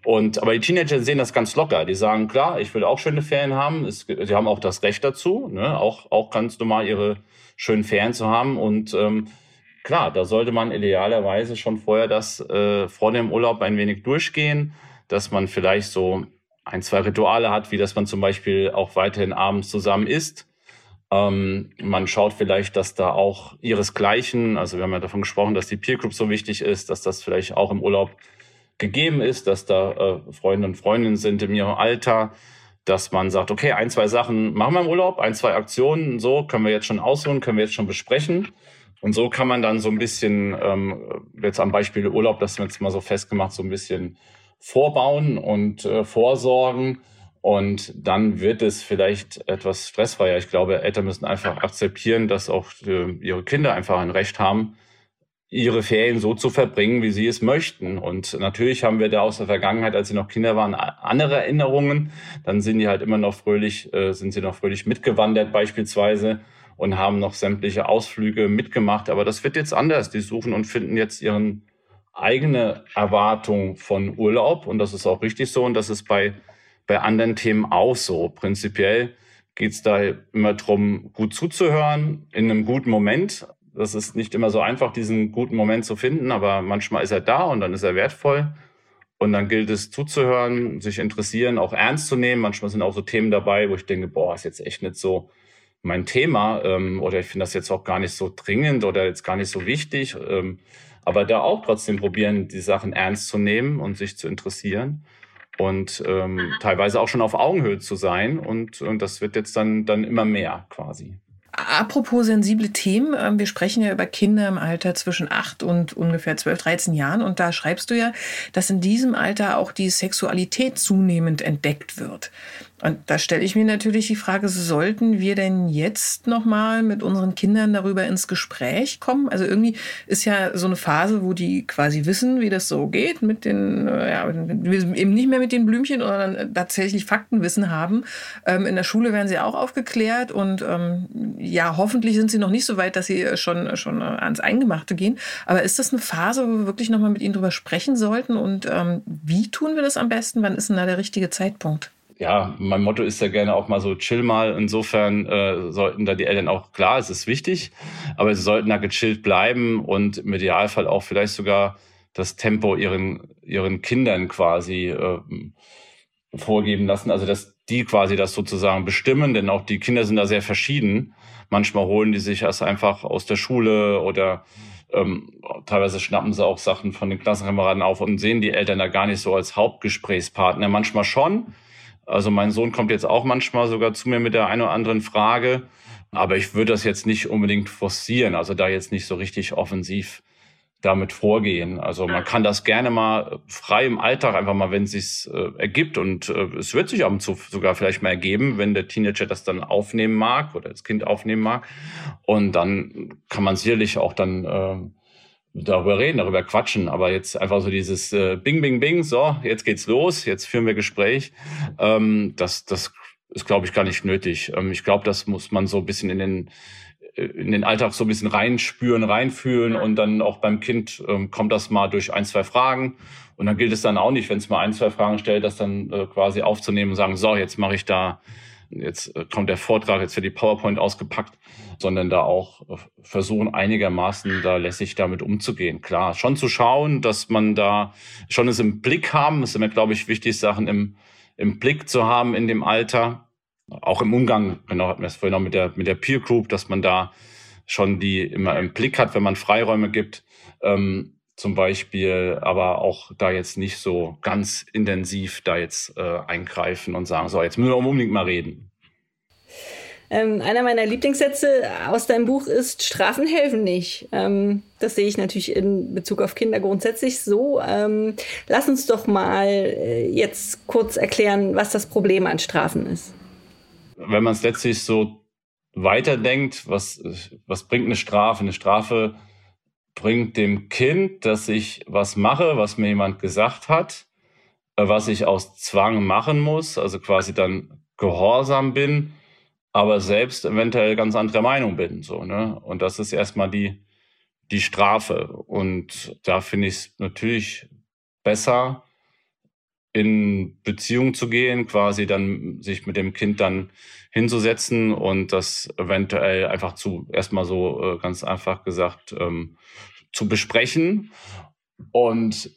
Und aber die Teenager sehen das ganz locker. Die sagen, klar, ich will auch schöne Ferien haben. Es, sie haben auch das Recht dazu, ne? auch, auch ganz normal ihre schönen Ferien zu haben. Und ähm, klar, da sollte man idealerweise schon vorher das äh, vor dem Urlaub ein wenig durchgehen, dass man vielleicht so ein, zwei Rituale hat, wie dass man zum Beispiel auch weiterhin abends zusammen isst. Ähm, man schaut vielleicht, dass da auch ihresgleichen, also wir haben ja davon gesprochen, dass die Peer Group so wichtig ist, dass das vielleicht auch im Urlaub gegeben ist, dass da äh, Freunde und Freundinnen sind in ihrem Alter, dass man sagt, okay, ein, zwei Sachen machen wir im Urlaub, ein, zwei Aktionen, so können wir jetzt schon ausholen, können wir jetzt schon besprechen. Und so kann man dann so ein bisschen, ähm, jetzt am Beispiel Urlaub, das wir jetzt mal so festgemacht, so ein bisschen vorbauen und äh, vorsorgen. Und dann wird es vielleicht etwas stressfreier. Ich glaube, Eltern müssen einfach akzeptieren, dass auch äh, ihre Kinder einfach ein Recht haben, ihre Ferien so zu verbringen, wie sie es möchten. Und natürlich haben wir da aus der Vergangenheit, als sie noch Kinder waren, andere Erinnerungen. Dann sind die halt immer noch fröhlich, äh, sind sie noch fröhlich mitgewandert beispielsweise und haben noch sämtliche Ausflüge mitgemacht. Aber das wird jetzt anders. Die suchen und finden jetzt ihren eigene Erwartung von Urlaub. Und das ist auch richtig so. Und das ist bei, bei anderen Themen auch so. Prinzipiell geht es da immer darum, gut zuzuhören, in einem guten Moment. Das ist nicht immer so einfach, diesen guten Moment zu finden, aber manchmal ist er da und dann ist er wertvoll. Und dann gilt es zuzuhören, sich interessieren, auch ernst zu nehmen. Manchmal sind auch so Themen dabei, wo ich denke, boah, ist jetzt echt nicht so mein Thema ähm, oder ich finde das jetzt auch gar nicht so dringend oder jetzt gar nicht so wichtig. Ähm, aber da auch trotzdem probieren, die Sachen ernst zu nehmen und sich zu interessieren und ähm, teilweise auch schon auf Augenhöhe zu sein. Und, und das wird jetzt dann, dann immer mehr quasi. Apropos sensible Themen, ähm, wir sprechen ja über Kinder im Alter zwischen 8 und ungefähr 12, 13 Jahren. Und da schreibst du ja, dass in diesem Alter auch die Sexualität zunehmend entdeckt wird. Und da stelle ich mir natürlich die Frage, sollten wir denn jetzt nochmal mit unseren Kindern darüber ins Gespräch kommen? Also irgendwie ist ja so eine Phase, wo die quasi wissen, wie das so geht mit den, äh, ja, eben nicht mehr mit den Blümchen, sondern tatsächlich Faktenwissen haben. Ähm, in der Schule werden sie auch aufgeklärt und ähm, ja, hoffentlich sind sie noch nicht so weit, dass sie schon, schon ans Eingemachte gehen. Aber ist das eine Phase, wo wir wirklich nochmal mit ihnen drüber sprechen sollten? Und ähm, wie tun wir das am besten? Wann ist denn da der richtige Zeitpunkt? Ja, mein Motto ist ja gerne auch mal so chill mal. Insofern äh, sollten da die Eltern auch, klar, es ist wichtig, aber sie sollten da gechillt bleiben und im Idealfall auch vielleicht sogar das Tempo ihren, ihren Kindern quasi äh, vorgeben lassen. Also dass die quasi das sozusagen bestimmen, denn auch die Kinder sind da sehr verschieden. Manchmal holen die sich erst einfach aus der Schule oder ähm, teilweise schnappen sie auch Sachen von den Klassenkameraden auf und sehen die Eltern da gar nicht so als Hauptgesprächspartner. Manchmal schon, also mein Sohn kommt jetzt auch manchmal sogar zu mir mit der einen oder anderen Frage, aber ich würde das jetzt nicht unbedingt forcieren, also da jetzt nicht so richtig offensiv damit vorgehen. Also man kann das gerne mal frei im Alltag einfach mal, wenn es sich äh, ergibt und äh, es wird sich ab und zu sogar vielleicht mal ergeben, wenn der Teenager das dann aufnehmen mag oder das Kind aufnehmen mag und dann kann man sicherlich auch dann äh, darüber reden, darüber quatschen, aber jetzt einfach so dieses äh, Bing, Bing, Bing, so, jetzt geht's los, jetzt führen wir Gespräch, ähm, das, das ist, glaube ich, gar nicht nötig. Ähm, ich glaube, das muss man so ein bisschen in den äh, in den Alltag so ein bisschen reinspüren, reinfühlen und dann auch beim Kind ähm, kommt das mal durch ein, zwei Fragen. Und dann gilt es dann auch nicht, wenn es mal ein, zwei Fragen stellt, das dann äh, quasi aufzunehmen und sagen, so, jetzt mache ich da jetzt äh, kommt der Vortrag, jetzt wird die PowerPoint ausgepackt, sondern da auch äh, versuchen einigermaßen da lässig damit umzugehen. Klar, schon zu schauen, dass man da schon es im Blick haben, ist immer, glaube ich, wichtig, Sachen im, im Blick zu haben in dem Alter, auch im Umgang, genau, hatten wir es vorhin auch mit der, mit der Peer Group, dass man da schon die immer im Blick hat, wenn man Freiräume gibt. Ähm, zum Beispiel, aber auch da jetzt nicht so ganz intensiv da jetzt äh, eingreifen und sagen, so, jetzt müssen wir unbedingt mal reden. Ähm, einer meiner Lieblingssätze aus deinem Buch ist, Strafen helfen nicht. Ähm, das sehe ich natürlich in Bezug auf Kinder grundsätzlich so. Ähm, lass uns doch mal äh, jetzt kurz erklären, was das Problem an Strafen ist. Wenn man es letztlich so weiterdenkt, was, was bringt eine Strafe? Eine Strafe bringt dem Kind, dass ich was mache, was mir jemand gesagt hat, äh, was ich aus Zwang machen muss, also quasi dann gehorsam bin, aber selbst eventuell ganz anderer Meinung bin. So, ne? Und das ist erstmal die, die Strafe. Und da finde ich es natürlich besser, in Beziehung zu gehen, quasi dann sich mit dem Kind dann hinzusetzen und das eventuell einfach zu, erstmal so äh, ganz einfach gesagt, ähm, zu besprechen und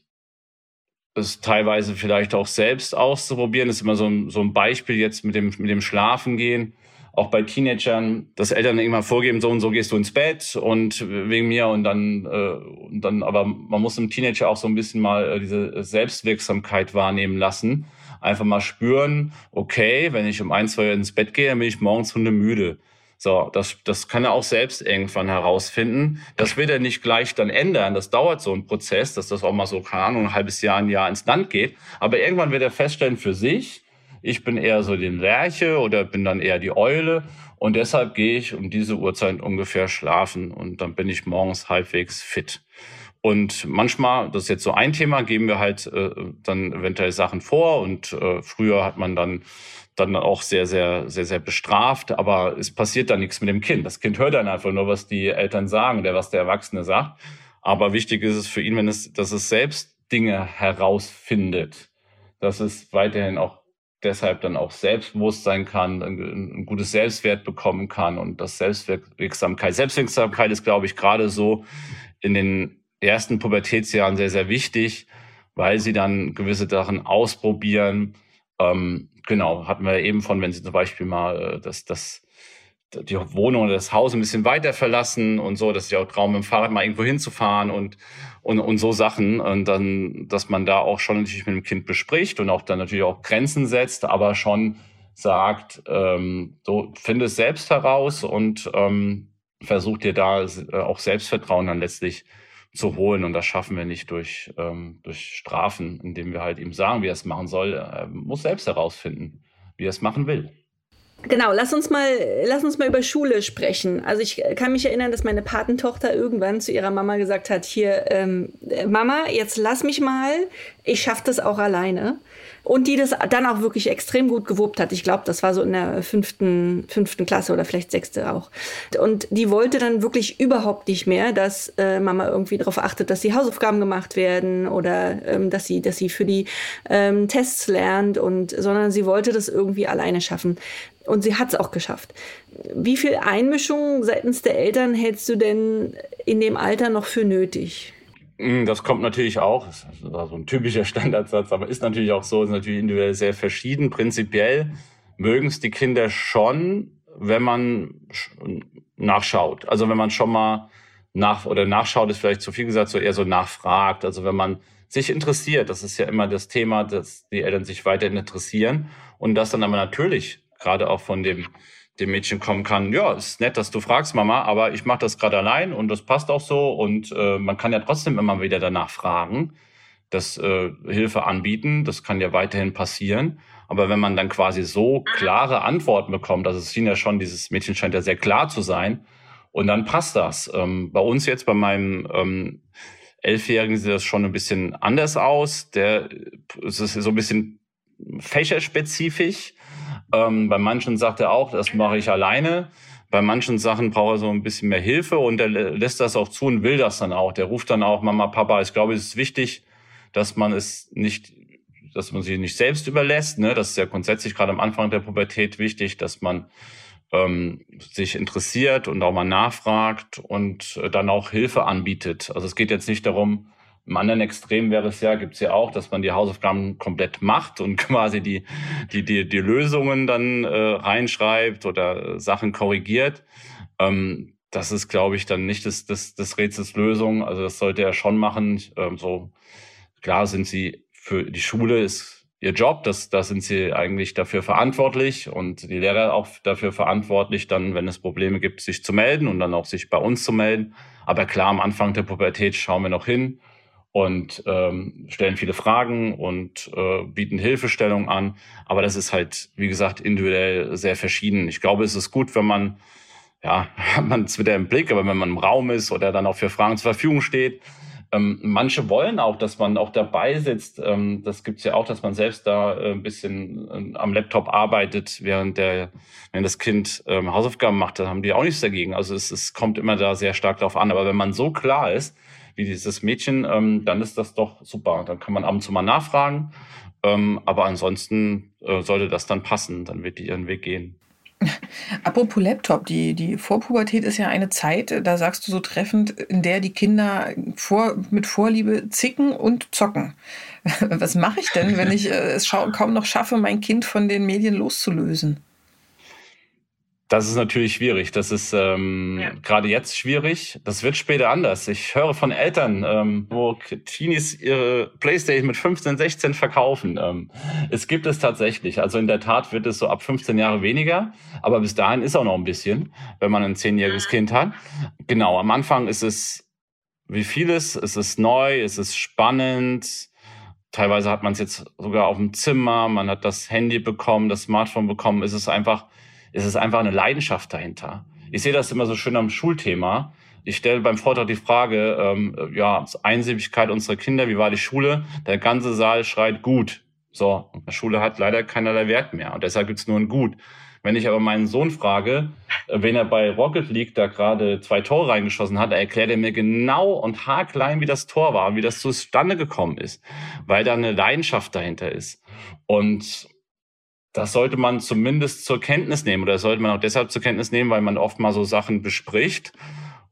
es teilweise vielleicht auch selbst auszuprobieren. Das ist immer so ein, so ein Beispiel jetzt mit dem, mit dem Schlafen gehen auch bei Teenagern, dass Eltern irgendwann vorgeben, so und so gehst du ins Bett und wegen mir und dann, äh, und dann, aber man muss im Teenager auch so ein bisschen mal äh, diese Selbstwirksamkeit wahrnehmen lassen. Einfach mal spüren, okay, wenn ich um ein, zwei Uhr ins Bett gehe, dann bin ich morgens hundemüde. So, das, das kann er auch selbst irgendwann herausfinden. Das wird er nicht gleich dann ändern. Das dauert so ein Prozess, dass das auch mal so, keine Ahnung, ein halbes Jahr, ein Jahr ins Land geht. Aber irgendwann wird er feststellen für sich, ich bin eher so den Lerche oder bin dann eher die Eule. Und deshalb gehe ich um diese Uhrzeit ungefähr schlafen und dann bin ich morgens halbwegs fit. Und manchmal, das ist jetzt so ein Thema, geben wir halt äh, dann eventuell Sachen vor. Und äh, früher hat man dann dann auch sehr, sehr, sehr, sehr bestraft, aber es passiert dann nichts mit dem Kind. Das Kind hört dann einfach nur, was die Eltern sagen oder was der Erwachsene sagt. Aber wichtig ist es für ihn, wenn es, dass es selbst Dinge herausfindet, dass es weiterhin auch deshalb dann auch selbstbewusst sein kann, ein, ein gutes Selbstwert bekommen kann und das Selbstwirksamkeit. Selbstwirksamkeit ist, glaube ich, gerade so in den ersten Pubertätsjahren sehr, sehr wichtig, weil sie dann gewisse Sachen ausprobieren. Ähm, genau, hatten wir eben von, wenn sie zum Beispiel mal äh, das, das, die Wohnung oder das Haus ein bisschen weiter verlassen und so, dass sie auch trauen, mit dem Fahrrad mal irgendwo hinzufahren und, und, und so Sachen. Und dann, dass man da auch schon natürlich mit dem Kind bespricht und auch dann natürlich auch Grenzen setzt, aber schon sagt, ähm, so finde es selbst heraus und ähm, versucht dir da äh, auch Selbstvertrauen dann letztlich zu holen. Und das schaffen wir nicht durch, ähm, durch Strafen, indem wir halt ihm sagen, wie er es machen soll. Er muss selbst herausfinden, wie er es machen will. Genau, lass uns mal, lass uns mal über Schule sprechen. Also ich kann mich erinnern, dass meine Patentochter irgendwann zu ihrer Mama gesagt hat: Hier, ähm, Mama, jetzt lass mich mal, ich schaffe das auch alleine und die das dann auch wirklich extrem gut gewuppt hat. Ich glaube, das war so in der fünften, fünften Klasse oder vielleicht sechste auch. Und die wollte dann wirklich überhaupt nicht mehr, dass äh, Mama irgendwie darauf achtet, dass die Hausaufgaben gemacht werden oder ähm, dass sie, dass sie für die ähm, Tests lernt und, sondern sie wollte das irgendwie alleine schaffen. Und sie hat es auch geschafft. Wie viel Einmischung seitens der Eltern hältst du denn in dem Alter noch für nötig? Hm, das kommt natürlich auch, das ist so ein typischer [LAUGHS] Standardsatz, aber ist natürlich auch so, ist natürlich individuell sehr verschieden. Prinzipiell mögen es die Kinder schon, wenn man nachschaut. Also wenn man schon mal nach oder nachschaut, ist vielleicht zu viel gesagt, so eher so nachfragt. Also wenn man sich interessiert, das ist ja immer das Thema, dass die Eltern sich weiterhin interessieren und das dann aber natürlich gerade auch von dem dem Mädchen kommen kann, ja, ist nett, dass du fragst, Mama, aber ich mache das gerade allein und das passt auch so und äh, man kann ja trotzdem immer wieder danach fragen, das äh, Hilfe anbieten, das kann ja weiterhin passieren. Aber wenn man dann quasi so klare Antworten bekommt, also es schien ja schon, dieses Mädchen scheint ja sehr klar zu sein, und dann passt das. Ähm, bei uns jetzt, bei meinem ähm, Elfjährigen sieht das schon ein bisschen anders aus. Der es ist so ein bisschen fächerspezifisch. Ähm, bei manchen sagt er auch, das mache ich alleine. Bei manchen Sachen braucht er so ein bisschen mehr Hilfe und er lässt das auch zu und will das dann auch. Der ruft dann auch Mama, Papa. Ich glaube, es ist wichtig, dass man es nicht, dass man sie nicht selbst überlässt. Ne? Das ist ja grundsätzlich gerade am Anfang der Pubertät wichtig, dass man ähm, sich interessiert und auch mal nachfragt und äh, dann auch Hilfe anbietet. Also es geht jetzt nicht darum, im anderen Extrem wäre es ja, gibt es ja auch, dass man die Hausaufgaben komplett macht und [LAUGHS] quasi die, die, die, die Lösungen dann äh, reinschreibt oder Sachen korrigiert. Ähm, das ist, glaube ich, dann nicht das, das, das Rätsels Lösung. Also das sollte er schon machen. Ähm, so klar sind sie für die Schule ist ihr Job, das, da sind sie eigentlich dafür verantwortlich und die Lehrer auch dafür verantwortlich, dann, wenn es Probleme gibt, sich zu melden und dann auch sich bei uns zu melden. Aber klar, am Anfang der Pubertät schauen wir noch hin und ähm, stellen viele Fragen und äh, bieten Hilfestellung an. Aber das ist halt, wie gesagt, individuell sehr verschieden. Ich glaube, es ist gut, wenn man, ja, [LAUGHS] hat man es wieder im Blick, aber wenn man im Raum ist oder dann auch für Fragen zur Verfügung steht. Ähm, manche wollen auch, dass man auch dabei sitzt. Ähm, das gibt's ja auch, dass man selbst da äh, ein bisschen äh, am Laptop arbeitet, während der, wenn das Kind ähm, Hausaufgaben macht, da haben die auch nichts dagegen. Also es, es kommt immer da sehr stark drauf an. Aber wenn man so klar ist, wie dieses Mädchen, ähm, dann ist das doch super. Dann kann man ab und zu mal nachfragen. Ähm, aber ansonsten äh, sollte das dann passen, dann wird die ihren Weg gehen. [LAUGHS] Apropos Laptop, die, die Vorpubertät ist ja eine Zeit, da sagst du so treffend, in der die Kinder vor, mit Vorliebe zicken und zocken. [LAUGHS] Was mache ich denn, wenn ich äh, es kaum noch schaffe, mein Kind von den Medien loszulösen? Das ist natürlich schwierig. Das ist ähm, ja. gerade jetzt schwierig. Das wird später anders. Ich höre von Eltern, ähm, wo Teenies ihre Playstation mit 15, 16 verkaufen. Ähm, es gibt es tatsächlich. Also in der Tat wird es so ab 15 Jahre weniger. Aber bis dahin ist auch noch ein bisschen, wenn man ein zehnjähriges mhm. Kind hat. Genau, am Anfang ist es wie vieles. Es ist neu, es ist spannend. Teilweise hat man es jetzt sogar auf dem Zimmer. Man hat das Handy bekommen, das Smartphone bekommen. Es ist einfach es ist einfach eine Leidenschaft dahinter. Ich sehe das immer so schön am Schulthema. Ich stelle beim Vortrag die Frage, ähm, ja, Einsilbigkeit unserer Kinder, wie war die Schule? Der ganze Saal schreit gut. So, Schule hat leider keinerlei Wert mehr und deshalb gibt's nur ein Gut. Wenn ich aber meinen Sohn frage, äh, wenn er bei Rocket League da gerade zwei Tore reingeschossen hat, erklärt er mir genau und haarklein, wie das Tor war, wie das zustande gekommen ist, weil da eine Leidenschaft dahinter ist. Und das sollte man zumindest zur Kenntnis nehmen oder das sollte man auch deshalb zur Kenntnis nehmen, weil man oft mal so Sachen bespricht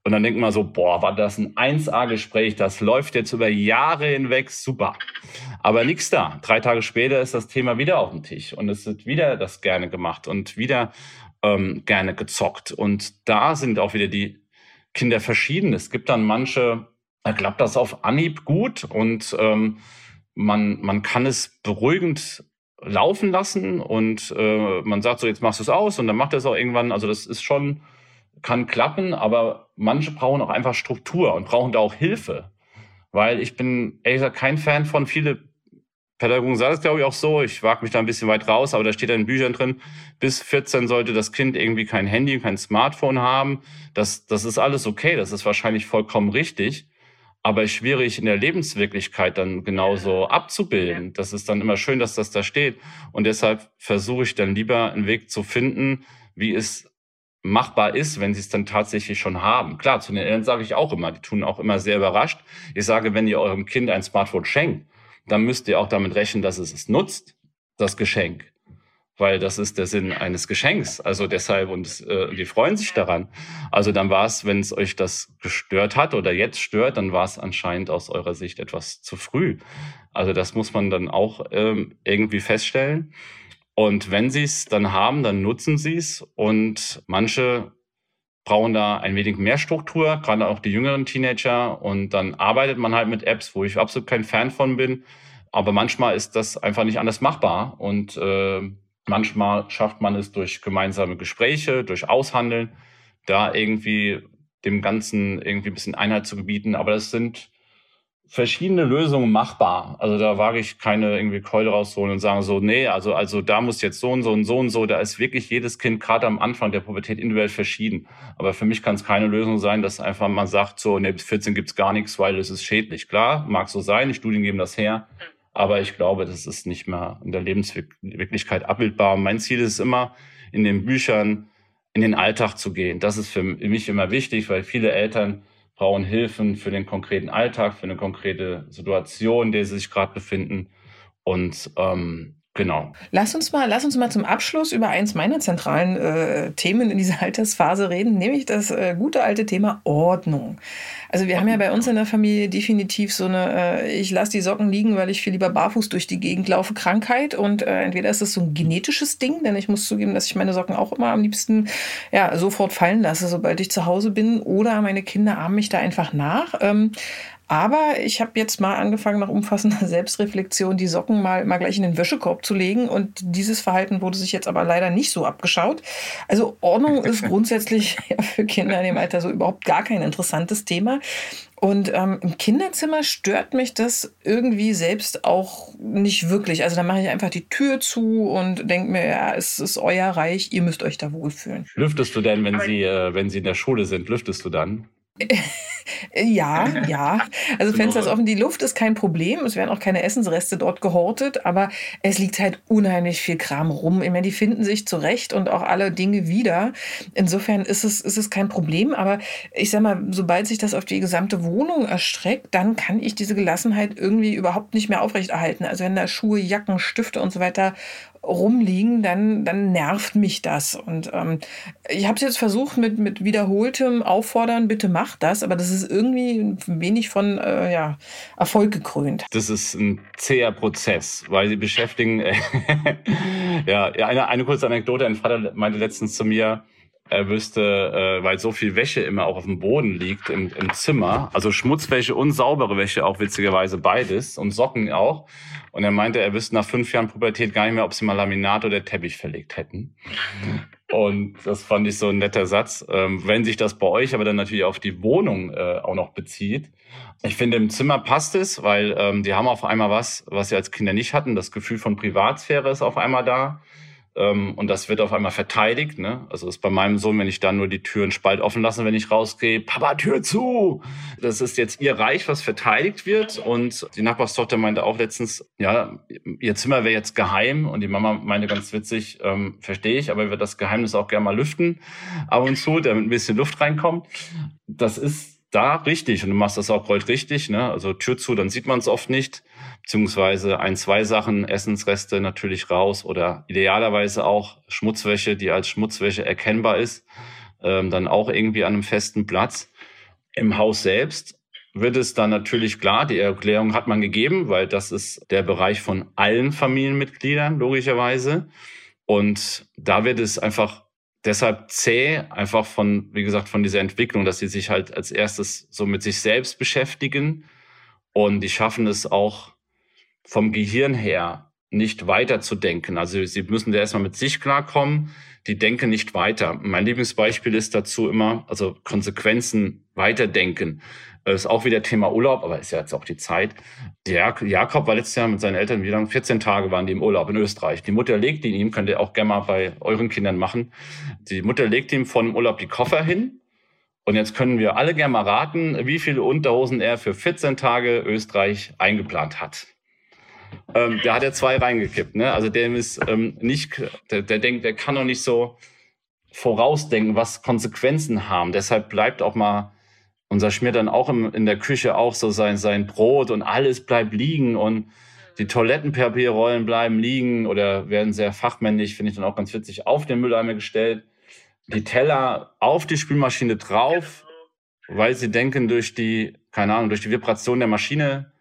und dann denkt man so, boah, war das ein 1A-Gespräch, das läuft jetzt über Jahre hinweg, super. Aber nichts da. Drei Tage später ist das Thema wieder auf dem Tisch und es wird wieder das gerne gemacht und wieder ähm, gerne gezockt. Und da sind auch wieder die Kinder verschieden. Es gibt dann manche, da klappt das auf Anhieb gut und ähm, man, man kann es beruhigend laufen lassen und äh, man sagt so, jetzt machst du es aus und dann macht er es auch irgendwann. Also das ist schon, kann klappen, aber manche brauchen auch einfach Struktur und brauchen da auch Hilfe. Weil ich bin ehrlich gesagt kein Fan von viele Pädagogen sagen das, glaube ich, auch so. Ich wage mich da ein bisschen weit raus, aber da steht da in Büchern drin, bis 14 sollte das Kind irgendwie kein Handy, kein Smartphone haben. Das, das ist alles okay, das ist wahrscheinlich vollkommen richtig aber schwierig in der Lebenswirklichkeit dann genauso abzubilden. Das ist dann immer schön, dass das da steht. Und deshalb versuche ich dann lieber einen Weg zu finden, wie es machbar ist, wenn sie es dann tatsächlich schon haben. Klar, zu den Eltern sage ich auch immer, die tun auch immer sehr überrascht. Ich sage, wenn ihr eurem Kind ein Smartphone schenkt, dann müsst ihr auch damit rechnen, dass es es nutzt, das Geschenk weil das ist der Sinn eines Geschenks. Also deshalb, und äh, die freuen sich daran. Also dann war es, wenn es euch das gestört hat oder jetzt stört, dann war es anscheinend aus eurer Sicht etwas zu früh. Also das muss man dann auch ähm, irgendwie feststellen. Und wenn sie es dann haben, dann nutzen sie es. Und manche brauchen da ein wenig mehr Struktur, gerade auch die jüngeren Teenager. Und dann arbeitet man halt mit Apps, wo ich absolut kein Fan von bin. Aber manchmal ist das einfach nicht anders machbar. Und äh, Manchmal schafft man es durch gemeinsame Gespräche, durch Aushandeln, da irgendwie dem Ganzen irgendwie ein bisschen Einheit zu gebieten. Aber das sind verschiedene Lösungen machbar. Also da wage ich keine irgendwie Keule rausholen und sagen so, nee, also, also da muss jetzt so und so und so und so. Da ist wirklich jedes Kind gerade am Anfang der Pubertät individuell verschieden. Aber für mich kann es keine Lösung sein, dass einfach man sagt so, nee, bis 14 gibt's gar nichts, weil es ist schädlich. Klar, mag so sein, die Studien geben das her. Aber ich glaube, das ist nicht mehr in der Lebenswirklichkeit abbildbar. Mein Ziel ist immer, in den Büchern in den Alltag zu gehen. Das ist für mich immer wichtig, weil viele Eltern brauchen Hilfen für den konkreten Alltag, für eine konkrete Situation, in der sie sich gerade befinden. Und ähm, Genau. Lass uns mal, lass uns mal zum Abschluss über eins meiner zentralen äh, Themen in dieser [LAUGHS] Altersphase reden, nämlich das äh, gute alte Thema Ordnung. Also wir haben ja bei uns in der Familie definitiv so eine, äh, ich lasse die Socken liegen, weil ich viel lieber barfuß durch die Gegend laufe, Krankheit. Und äh, entweder ist es so ein genetisches Ding, denn ich muss zugeben, dass ich meine Socken auch immer am liebsten ja, sofort fallen lasse, sobald ich zu Hause bin. Oder meine Kinder ahmen mich da einfach nach. Ähm, aber ich habe jetzt mal angefangen, nach umfassender [LAUGHS] Selbstreflexion die Socken mal, mal gleich in den Wäschekorb zu legen. Und dieses Verhalten wurde sich jetzt aber leider nicht so abgeschaut. Also Ordnung ist [LAUGHS] grundsätzlich [LAUGHS] ja, für Kinder in dem Alter so überhaupt gar kein interessantes Thema. Und ähm, im Kinderzimmer stört mich das irgendwie selbst auch nicht wirklich. Also da mache ich einfach die Tür zu und denke mir, ja, es ist euer Reich, ihr müsst euch da wohlfühlen. Lüftest du denn, wenn sie, äh, wenn sie in der Schule sind, lüftest du dann? Ja, ja. [LAUGHS] Also Fenster ist offen. Die Luft ist kein Problem. Es werden auch keine Essensreste dort gehortet, aber es liegt halt unheimlich viel Kram rum. Ich meine, die finden sich zurecht und auch alle Dinge wieder. Insofern ist es, ist es kein Problem. Aber ich sag mal, sobald sich das auf die gesamte Wohnung erstreckt, dann kann ich diese Gelassenheit irgendwie überhaupt nicht mehr aufrechterhalten. Also wenn da Schuhe, Jacken, Stifte und so weiter rumliegen, dann, dann nervt mich das. Und ähm, ich habe es jetzt versucht mit, mit wiederholtem Auffordern, bitte mach das, aber das ist irgendwie wenig von äh, ja, Erfolg gekrönt. Das ist ein zäher Prozess, weil sie beschäftigen. [LAUGHS] ja, eine, eine kurze Anekdote. Ein Vater meinte letztens zu mir, er wüsste, äh, weil so viel Wäsche immer auch auf dem Boden liegt im, im Zimmer, also Schmutzwäsche und saubere Wäsche auch witzigerweise beides und Socken auch. Und er meinte, er wüsste nach fünf Jahren Pubertät gar nicht mehr, ob sie mal Laminat oder Teppich verlegt hätten. Und das fand ich so ein netter Satz. Ähm, wenn sich das bei euch aber dann natürlich auf die Wohnung äh, auch noch bezieht. Ich finde, im Zimmer passt es, weil ähm, die haben auf einmal was, was sie als Kinder nicht hatten. Das Gefühl von Privatsphäre ist auf einmal da. Ähm, und das wird auf einmal verteidigt. Ne? Also ist bei meinem Sohn, wenn ich da nur die Türen spalt offen lasse, wenn ich rausgehe, Papa, Tür zu. Das ist jetzt ihr Reich, was verteidigt wird. Und die Nachbarstochter meinte auch letztens, ja, ihr Zimmer wäre jetzt geheim. Und die Mama meinte ganz witzig, ähm, verstehe ich, aber ich würde das Geheimnis auch gerne mal lüften ab und zu, damit ein bisschen Luft reinkommt. Das ist da richtig und du machst das auch gold richtig. Ne? Also Tür zu, dann sieht man es oft nicht beziehungsweise ein, zwei Sachen, Essensreste natürlich raus oder idealerweise auch Schmutzwäsche, die als Schmutzwäsche erkennbar ist, ähm, dann auch irgendwie an einem festen Platz. Im Haus selbst wird es dann natürlich klar, die Erklärung hat man gegeben, weil das ist der Bereich von allen Familienmitgliedern, logischerweise. Und da wird es einfach deshalb zäh, einfach von, wie gesagt, von dieser Entwicklung, dass sie sich halt als erstes so mit sich selbst beschäftigen und die schaffen es auch vom Gehirn her nicht weiterzudenken. Also sie müssen da erstmal mit sich klarkommen, die denken nicht weiter. Mein Lieblingsbeispiel ist dazu immer, also Konsequenzen weiterdenken. Das ist auch wieder Thema Urlaub, aber ist ja jetzt auch die Zeit. Der Jakob war letztes Jahr mit seinen Eltern, wie lange? 14 Tage waren die im Urlaub in Österreich. Die Mutter legt ihn ihm, könnt ihr auch gerne mal bei euren Kindern machen. Die Mutter legt ihm von dem Urlaub die Koffer hin. Und jetzt können wir alle gerne mal raten, wie viele Unterhosen er für 14 Tage Österreich eingeplant hat. Ähm, der hat ja zwei reingekippt. Ne? Also der ist ähm, nicht, der, der denkt, der kann doch nicht so vorausdenken, was Konsequenzen haben. Deshalb bleibt auch mal unser Schmier dann auch im, in der Küche auch so sein, sein Brot und alles bleibt liegen und die Toilettenpapierrollen bleiben liegen oder werden sehr fachmännisch, finde ich dann auch ganz witzig, auf den Mülleimer gestellt. Die Teller auf die Spülmaschine drauf, weil sie denken, durch die, keine Ahnung, durch die Vibration der Maschine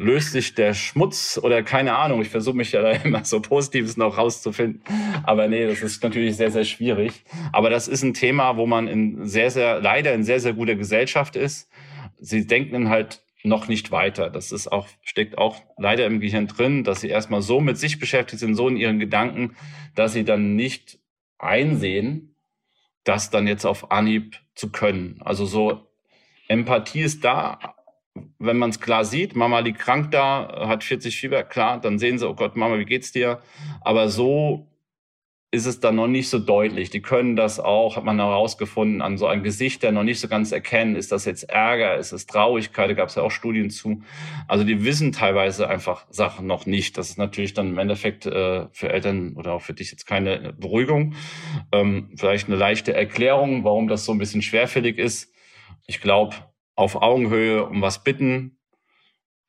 löst sich der Schmutz oder keine Ahnung. Ich versuche mich ja da [LAUGHS] immer so Positives noch rauszufinden. Aber nee, das ist natürlich sehr, sehr schwierig. Aber das ist ein Thema, wo man in sehr, sehr, leider in sehr, sehr guter Gesellschaft ist. Sie denken halt noch nicht weiter. Das ist auch, steckt auch leider im Gehirn drin, dass sie erstmal so mit sich beschäftigt sind, so in ihren Gedanken, dass sie dann nicht einsehen, das dann jetzt auf Anhieb zu können. Also so Empathie ist da, wenn man es klar sieht, Mama liegt krank da, hat 40 Fieber, klar, dann sehen sie, oh Gott, Mama, wie geht's dir? Aber so ist es dann noch nicht so deutlich. Die können das auch, hat man herausgefunden, an so einem Gesicht, der noch nicht so ganz erkennen, ist das jetzt Ärger, ist es Traurigkeit, da gab es ja auch Studien zu. Also die wissen teilweise einfach Sachen noch nicht. Das ist natürlich dann im Endeffekt äh, für Eltern oder auch für dich jetzt keine Beruhigung. Ähm, vielleicht eine leichte Erklärung, warum das so ein bisschen schwerfällig ist. Ich glaube, auf Augenhöhe um was bitten,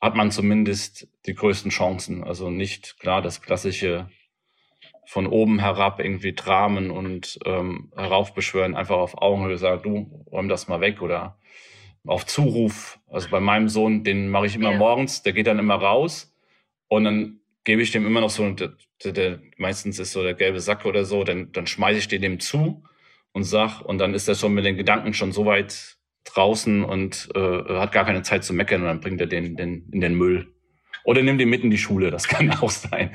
hat man zumindest die größten Chancen. Also nicht klar das klassische von oben herab irgendwie Dramen und ähm, heraufbeschwören, einfach auf Augenhöhe sagen, du räum das mal weg oder auf Zuruf. Also bei meinem Sohn, den mache ich immer ja. morgens, der geht dann immer raus und dann gebe ich dem immer noch so, der, der, meistens ist so der gelbe Sack oder so, dann, dann schmeiße ich den dem zu und sag, und dann ist er schon mit den Gedanken schon so weit draußen und äh, hat gar keine Zeit zu meckern und dann bringt er den, den in den Müll. Oder nimm den mit in die Schule, das kann [LAUGHS] auch sein.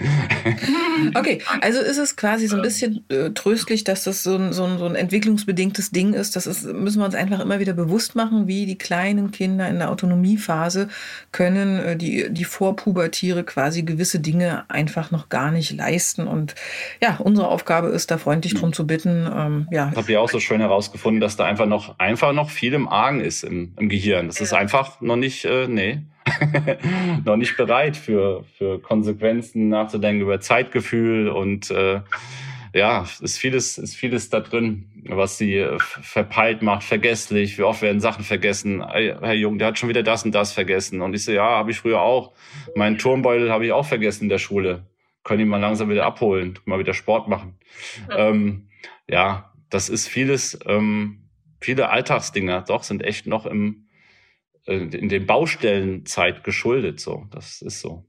Okay, also ist es quasi so ein bisschen äh, tröstlich, dass das so ein, so, ein, so ein entwicklungsbedingtes Ding ist. Das ist, müssen wir uns einfach immer wieder bewusst machen, wie die kleinen Kinder in der Autonomiephase können äh, die, die Vorpubertiere quasi gewisse Dinge einfach noch gar nicht leisten. Und ja, unsere Aufgabe ist, da freundlich drum zu bitten. Ähm, ja. Habt ihr auch so schön herausgefunden, dass da einfach noch, einfach noch viel im Argen ist im, im Gehirn. Das ist einfach noch nicht, äh, nee [LAUGHS] noch nicht bereit für, für Konsequenzen nachzudenken über Zeitgefühl und äh, ja, ist vieles, ist vieles da drin, was sie äh, verpeilt macht, vergesslich. Wie oft werden Sachen vergessen? Herr Jung, der hat schon wieder das und das vergessen. Und ich so, ja, habe ich früher auch. Meinen Turmbeutel habe ich auch vergessen in der Schule. Können ihn mal langsam wieder abholen, mal wieder Sport machen. Ja, ähm, ja das ist vieles, ähm, viele Alltagsdinger, doch, sind echt noch im, in den Baustellenzeit geschuldet. So, das ist so.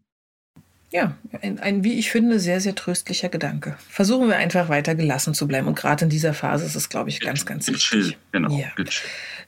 ja, ein, ein, wie ich finde, sehr, sehr tröstlicher Gedanke. Versuchen wir einfach weiter gelassen zu bleiben. Und gerade in dieser Phase ist es, glaube ich, ganz, ganz wichtig. Genau. Ja.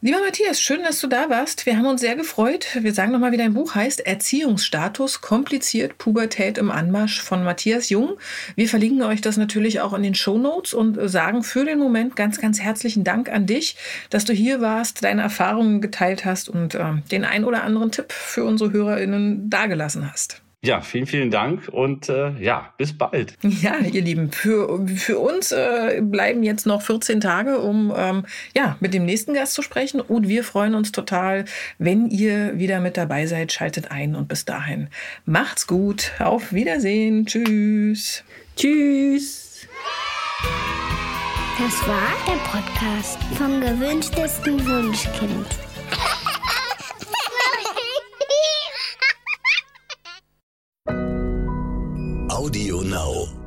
Lieber Matthias, schön, dass du da warst. Wir haben uns sehr gefreut. Wir sagen nochmal, wie dein Buch heißt. Erziehungsstatus, kompliziert, Pubertät im Anmarsch von Matthias Jung. Wir verlinken euch das natürlich auch in den Show Notes und sagen für den Moment ganz, ganz herzlichen Dank an dich, dass du hier warst, deine Erfahrungen geteilt hast und äh, den ein oder anderen Tipp für unsere HörerInnen dargelassen hast. Ja, vielen, vielen Dank und äh, ja, bis bald. [LAUGHS] Ja, ihr Lieben, für, für uns äh, bleiben jetzt noch 14 Tage, um ähm, ja, mit dem nächsten Gast zu sprechen und wir freuen uns total, wenn ihr wieder mit dabei seid. Schaltet ein und bis dahin macht's gut. Auf Wiedersehen. Tschüss. Tschüss. Das war der Podcast vom gewünschtesten Wunschkind. now.